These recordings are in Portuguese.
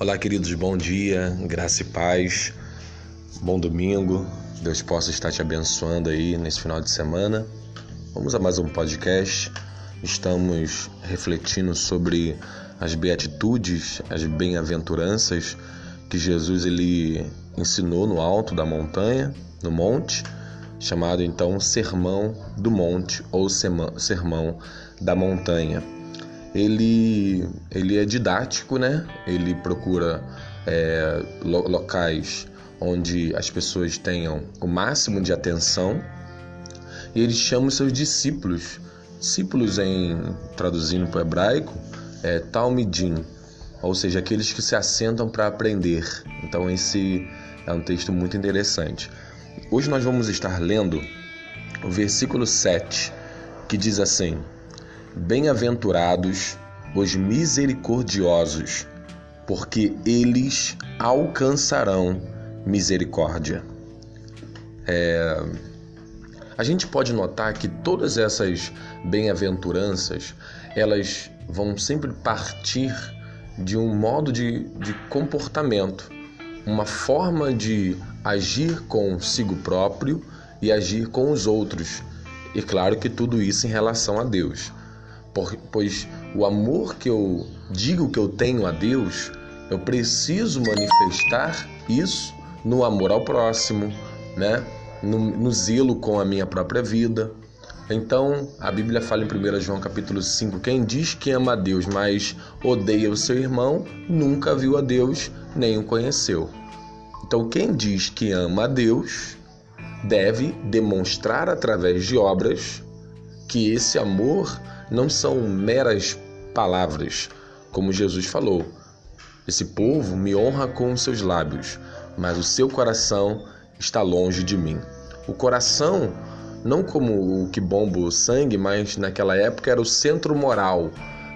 Olá, queridos, bom dia, graça e paz, bom domingo. Deus possa estar te abençoando aí nesse final de semana. Vamos a mais um podcast. Estamos refletindo sobre as beatitudes, as bem-aventuranças que Jesus ele ensinou no alto da montanha, no monte, chamado então Sermão do Monte ou Sermão da Montanha ele, ele é didático, né? Ele procura é, locais onde as pessoas tenham o máximo de atenção e ele chama os seus discípulos, discípulos em traduzindo para o hebraico, é talmidim, ou seja, aqueles que se assentam para aprender. Então esse é um texto muito interessante. Hoje nós vamos estar lendo o versículo 7, que diz assim: Bem-aventurados os misericordiosos, porque eles alcançarão misericórdia. É... A gente pode notar que todas essas bem-aventuranças elas vão sempre partir de um modo de, de comportamento, uma forma de agir consigo próprio e agir com os outros. E claro que tudo isso em relação a Deus pois o amor que eu digo que eu tenho a Deus, eu preciso manifestar isso no amor ao próximo, né? no, no zelo com a minha própria vida. Então, a Bíblia fala em 1 João capítulo 5: quem diz que ama a Deus, mas odeia o seu irmão, nunca viu a Deus, nem o conheceu. Então, quem diz que ama a Deus, deve demonstrar através de obras que esse amor não são meras palavras, como Jesus falou. Esse povo me honra com os seus lábios, mas o seu coração está longe de mim. O coração, não como o que bomba o sangue, mas naquela época era o centro moral,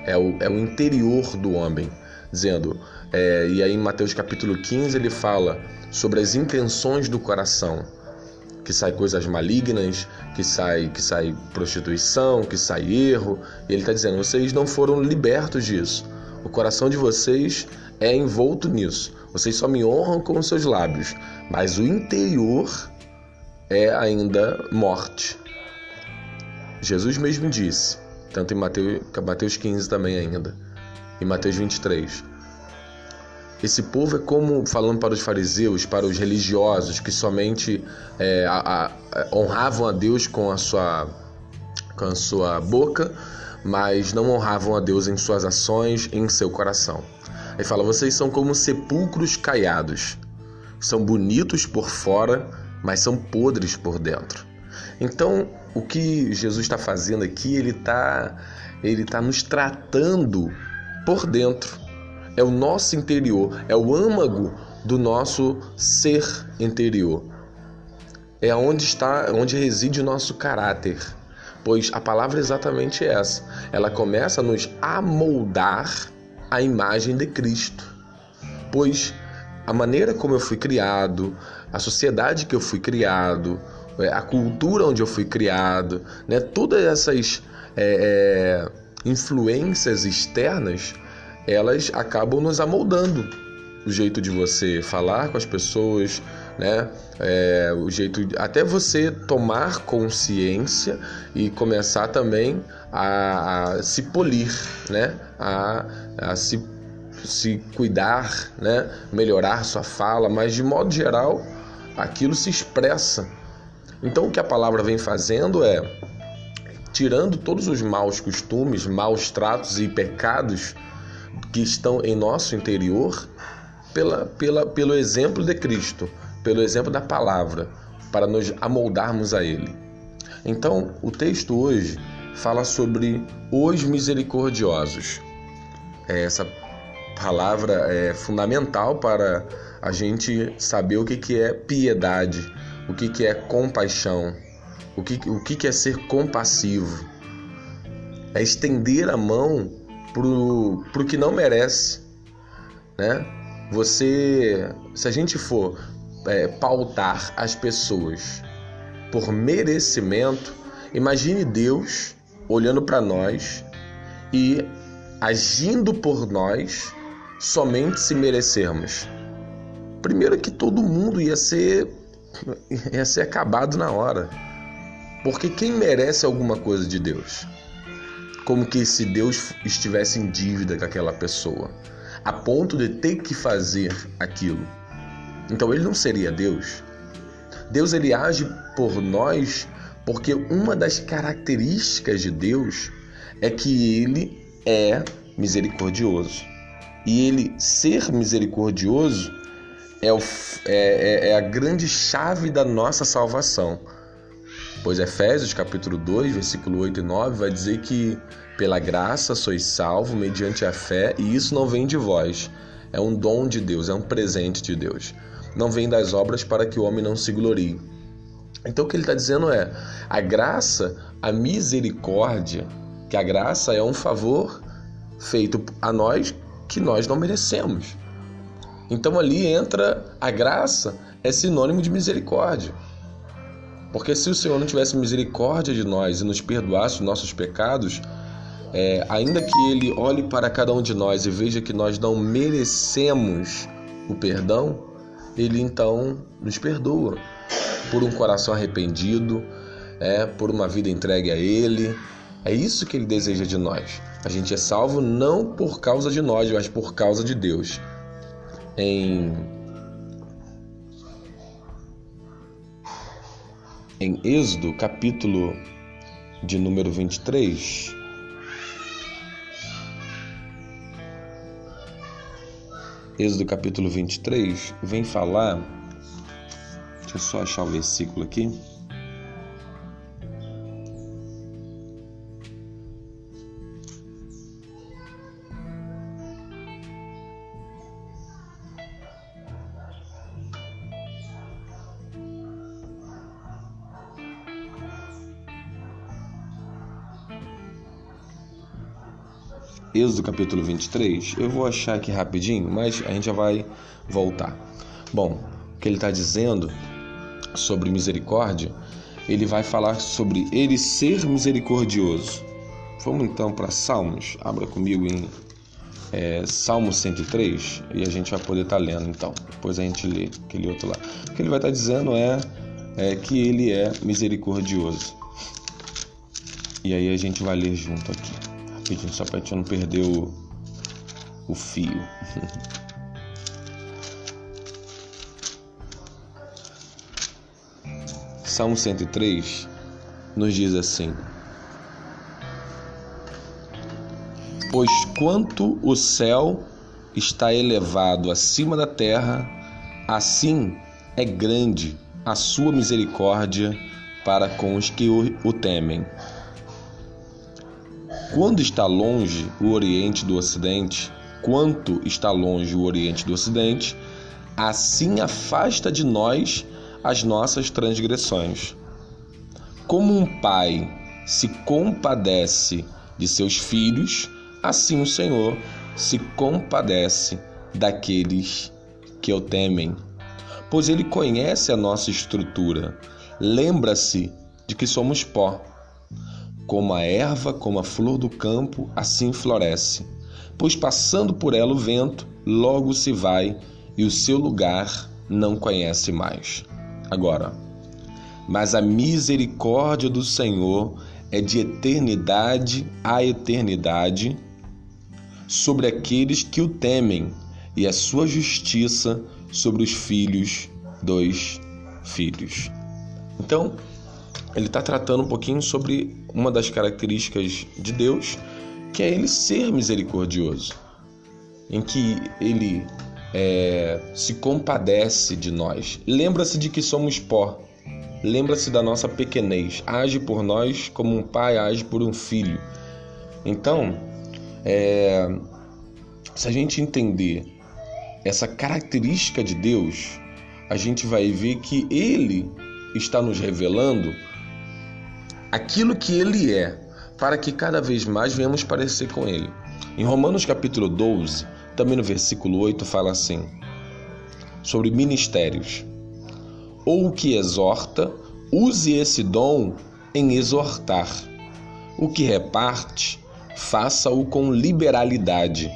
é o, é o interior do homem. Dizendo, é, e aí em Mateus capítulo 15 ele fala sobre as intenções do coração que sai coisas malignas, que sai que sai prostituição, que sai erro. E ele está dizendo: vocês não foram libertos disso. O coração de vocês é envolto nisso. Vocês só me honram com os seus lábios, mas o interior é ainda morte. Jesus mesmo disse, tanto em Mateus, Mateus 15 também ainda, em Mateus 23. Esse povo é como, falando para os fariseus, para os religiosos que somente é, a, a, honravam a Deus com a, sua, com a sua boca, mas não honravam a Deus em suas ações, em seu coração. Aí fala: vocês são como sepulcros caiados, são bonitos por fora, mas são podres por dentro. Então, o que Jesus está fazendo aqui, ele está ele tá nos tratando por dentro é o nosso interior, é o âmago do nosso ser interior. É onde está, onde reside o nosso caráter. Pois a palavra é exatamente essa. Ela começa a nos amoldar a imagem de Cristo. Pois a maneira como eu fui criado, a sociedade que eu fui criado, é, a cultura onde eu fui criado, né, todas essas é, é, influências externas elas acabam nos amoldando o jeito de você falar com as pessoas, né? É, o jeito de, até você tomar consciência e começar também a, a se polir, né? A, a se, se cuidar, né? Melhorar sua fala, mas de modo geral aquilo se expressa. Então o que a palavra vem fazendo é tirando todos os maus costumes, maus tratos e pecados que estão em nosso interior pela, pela, pelo exemplo de Cristo, pelo exemplo da palavra, para nos amoldarmos a Ele. Então, o texto hoje fala sobre os misericordiosos. É, essa palavra é fundamental para a gente saber o que, que é piedade, o que, que é compaixão, o que, o que, que é ser compassivo. É estender a mão pro, pro que não merece, né? Você, se a gente for é, pautar as pessoas por merecimento, imagine Deus olhando para nós e agindo por nós somente se merecermos? Primeiro que todo mundo ia ser ia ser acabado na hora. Porque quem merece alguma coisa de Deus? Como que se Deus estivesse em dívida com aquela pessoa, a ponto de ter que fazer aquilo. Então ele não seria Deus. Deus ele age por nós porque uma das características de Deus é que ele é misericordioso. E ele ser misericordioso é, o, é, é, é a grande chave da nossa salvação. Pois Efésios capítulo 2, versículo 8 e 9 vai dizer que pela graça sois salvo mediante a fé, e isso não vem de vós. É um dom de Deus, é um presente de Deus. Não vem das obras para que o homem não se glorie. Então o que ele está dizendo é: a graça, a misericórdia, que a graça é um favor feito a nós que nós não merecemos. Então ali entra a graça, é sinônimo de misericórdia. Porque se o Senhor não tivesse misericórdia de nós e nos perdoasse os nossos pecados, é, ainda que Ele olhe para cada um de nós e veja que nós não merecemos o perdão, Ele então nos perdoa por um coração arrependido, é, por uma vida entregue a Ele. É isso que Ele deseja de nós. A gente é salvo não por causa de nós, mas por causa de Deus. Em em Êxodo, capítulo de número 23. Êxodo capítulo 23 vem falar. Deixa eu só achar o versículo aqui. Êxodo capítulo 23, eu vou achar aqui rapidinho, mas a gente já vai voltar. Bom, o que ele está dizendo sobre misericórdia, ele vai falar sobre ele ser misericordioso. Vamos então para Salmos, abra comigo em é, Salmo 103 e a gente vai poder estar tá lendo então. Depois a gente lê aquele outro lá. O que ele vai estar tá dizendo é, é que ele é misericordioso. E aí a gente vai ler junto aqui rapidinho, só pra gente não perder o, o fio. Salmo 103 nos diz assim: Pois quanto o céu está elevado acima da terra, assim é grande a sua misericórdia para com os que o, temem. Quando está longe o Oriente do Ocidente, quanto está longe o Oriente do Ocidente, assim afasta de nós as nossas transgressões. Como um pai se compadece de seus filhos, assim o Senhor se compadece daqueles que o temem, pois ele conhece a nossa estrutura, lembra-se de que somos pó. Como a erva, como a flor do campo, assim floresce. Pois passando por ela o vento, logo se vai e o seu lugar não conhece mais. Agora, mas a misericórdia do Senhor é de eternidade a eternidade sobre aqueles que o temem, e a sua justiça sobre os filhos dos filhos. Então, ele está tratando um pouquinho sobre uma das características de Deus, que é ele ser misericordioso, em que ele é, se compadece de nós. Lembra-se de que somos pó, lembra-se da nossa pequenez, age por nós como um pai age por um filho. Então, é, se a gente entender essa característica de Deus, a gente vai ver que Ele está nos revelando aquilo que ele é, para que cada vez mais venhamos parecer com ele. Em Romanos capítulo 12, também no versículo 8, fala assim: sobre ministérios. Ou o que exorta, use esse dom em exortar. O que reparte, faça-o com liberalidade.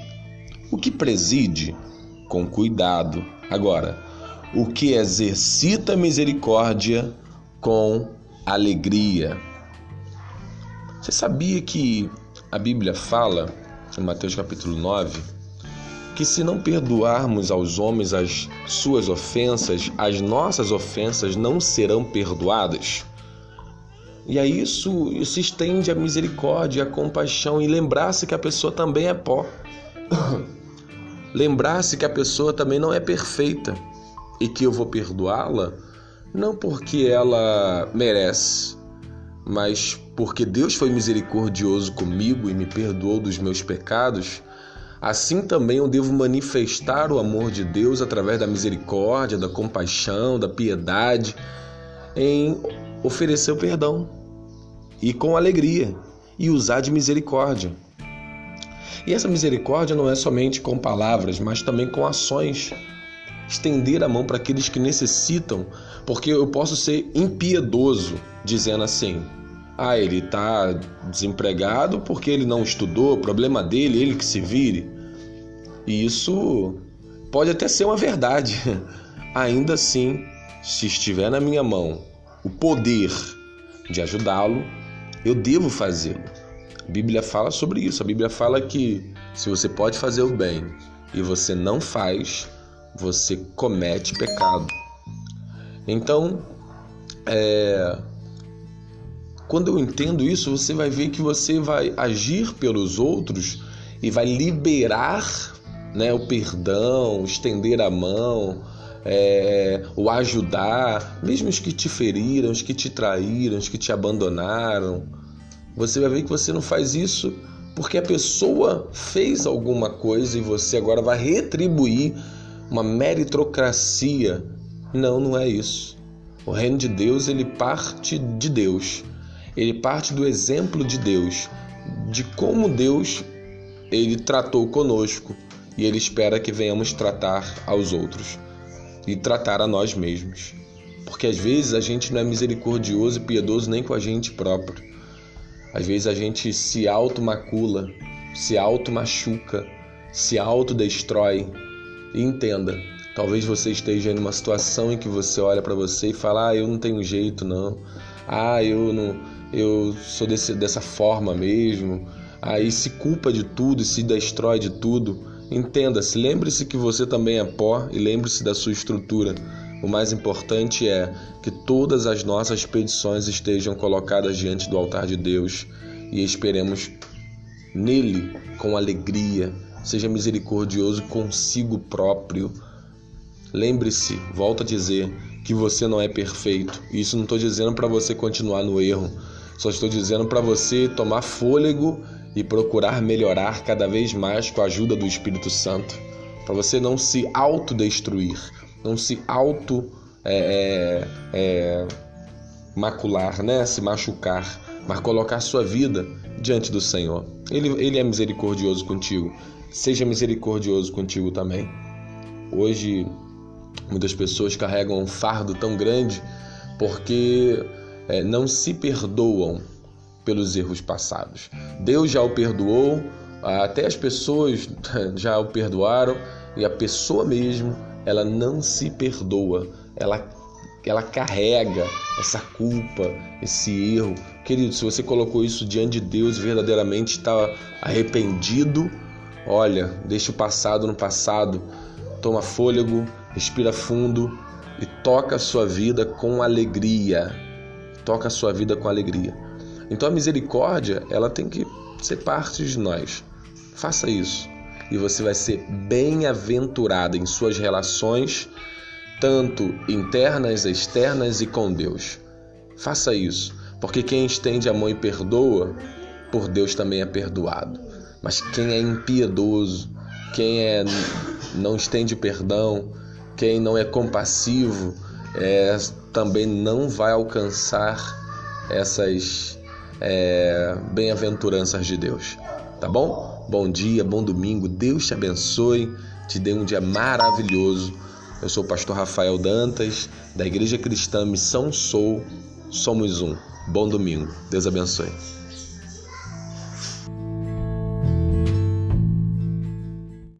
O que preside, com cuidado. Agora, o que exercita misericórdia, com alegria. Você sabia que a Bíblia fala, em Mateus capítulo 9, que se não perdoarmos aos homens as suas ofensas, as nossas ofensas não serão perdoadas? E aí isso, isso estende a misericórdia, a compaixão e lembrar-se que a pessoa também é pó. lembrar-se que a pessoa também não é perfeita e que eu vou perdoá-la não porque ela merece, mas porque Deus foi misericordioso comigo e me perdoou dos meus pecados. Assim também eu devo manifestar o amor de Deus através da misericórdia, da compaixão, da piedade, em oferecer o perdão e com alegria e usar de misericórdia. E essa misericórdia não é somente com palavras, mas também com ações. Estender a mão para aqueles que necessitam, porque eu posso ser impiedoso dizendo assim: ah, ele está desempregado porque ele não estudou, problema dele, ele que se vire. E isso pode até ser uma verdade. Ainda assim, se estiver na minha mão o poder de ajudá-lo, eu devo fazê-lo. A Bíblia fala sobre isso. A Bíblia fala que se você pode fazer o bem e você não faz, você comete pecado. Então, é, quando eu entendo isso, você vai ver que você vai agir pelos outros e vai liberar né, o perdão, estender a mão, é, o ajudar, mesmo os que te feriram, os que te traíram, os que te abandonaram. Você vai ver que você não faz isso porque a pessoa fez alguma coisa e você agora vai retribuir uma meritocracia. Não, não é isso. O reino de Deus ele parte de Deus. Ele parte do exemplo de Deus, de como Deus ele tratou conosco e ele espera que venhamos tratar aos outros e tratar a nós mesmos. Porque às vezes a gente não é misericordioso e piedoso nem com a gente próprio. Às vezes a gente se auto-macula, se auto-machuca, se autodestrói. E entenda, talvez você esteja em uma situação em que você olha para você e fala: "Ah, eu não tenho jeito não. Ah, eu não eu sou desse, dessa forma mesmo". Aí se culpa de tudo e se destrói de tudo. Entenda-se, lembre-se que você também é pó e lembre-se da sua estrutura. O mais importante é que todas as nossas petições estejam colocadas diante do altar de Deus e esperemos nele com alegria. Seja misericordioso consigo próprio. Lembre-se, volto a dizer, que você não é perfeito. Isso não estou dizendo para você continuar no erro. Só estou dizendo para você tomar fôlego e procurar melhorar cada vez mais com a ajuda do Espírito Santo, para você não se autodestruir, não se auto é, é, é, macular, né? se machucar, mas colocar sua vida diante do Senhor. Ele, ele é misericordioso contigo, seja misericordioso contigo também. Hoje, muitas pessoas carregam um fardo tão grande porque é, não se perdoam pelos erros passados. Deus já o perdoou, até as pessoas já o perdoaram e a pessoa mesmo, ela não se perdoa, ela ela carrega essa culpa, esse erro. Querido, se você colocou isso diante de Deus, verdadeiramente está arrependido, olha, deixa o passado no passado, toma fôlego, respira fundo e toca a sua vida com alegria. Toca a sua vida com alegria. Então a misericórdia, ela tem que ser parte de nós. Faça isso e você vai ser bem-aventurado em suas relações, tanto internas, externas e com Deus. Faça isso, porque quem estende a mão e perdoa, por Deus também é perdoado. Mas quem é impiedoso, quem é não estende perdão, quem não é compassivo, é, também não vai alcançar essas é, bem-aventuranças de Deus. Tá bom? Bom dia, bom domingo, Deus te abençoe, te dê um dia maravilhoso. Eu sou o pastor Rafael Dantas, da Igreja Cristã Missão Sou, somos um. Bom domingo, Deus abençoe.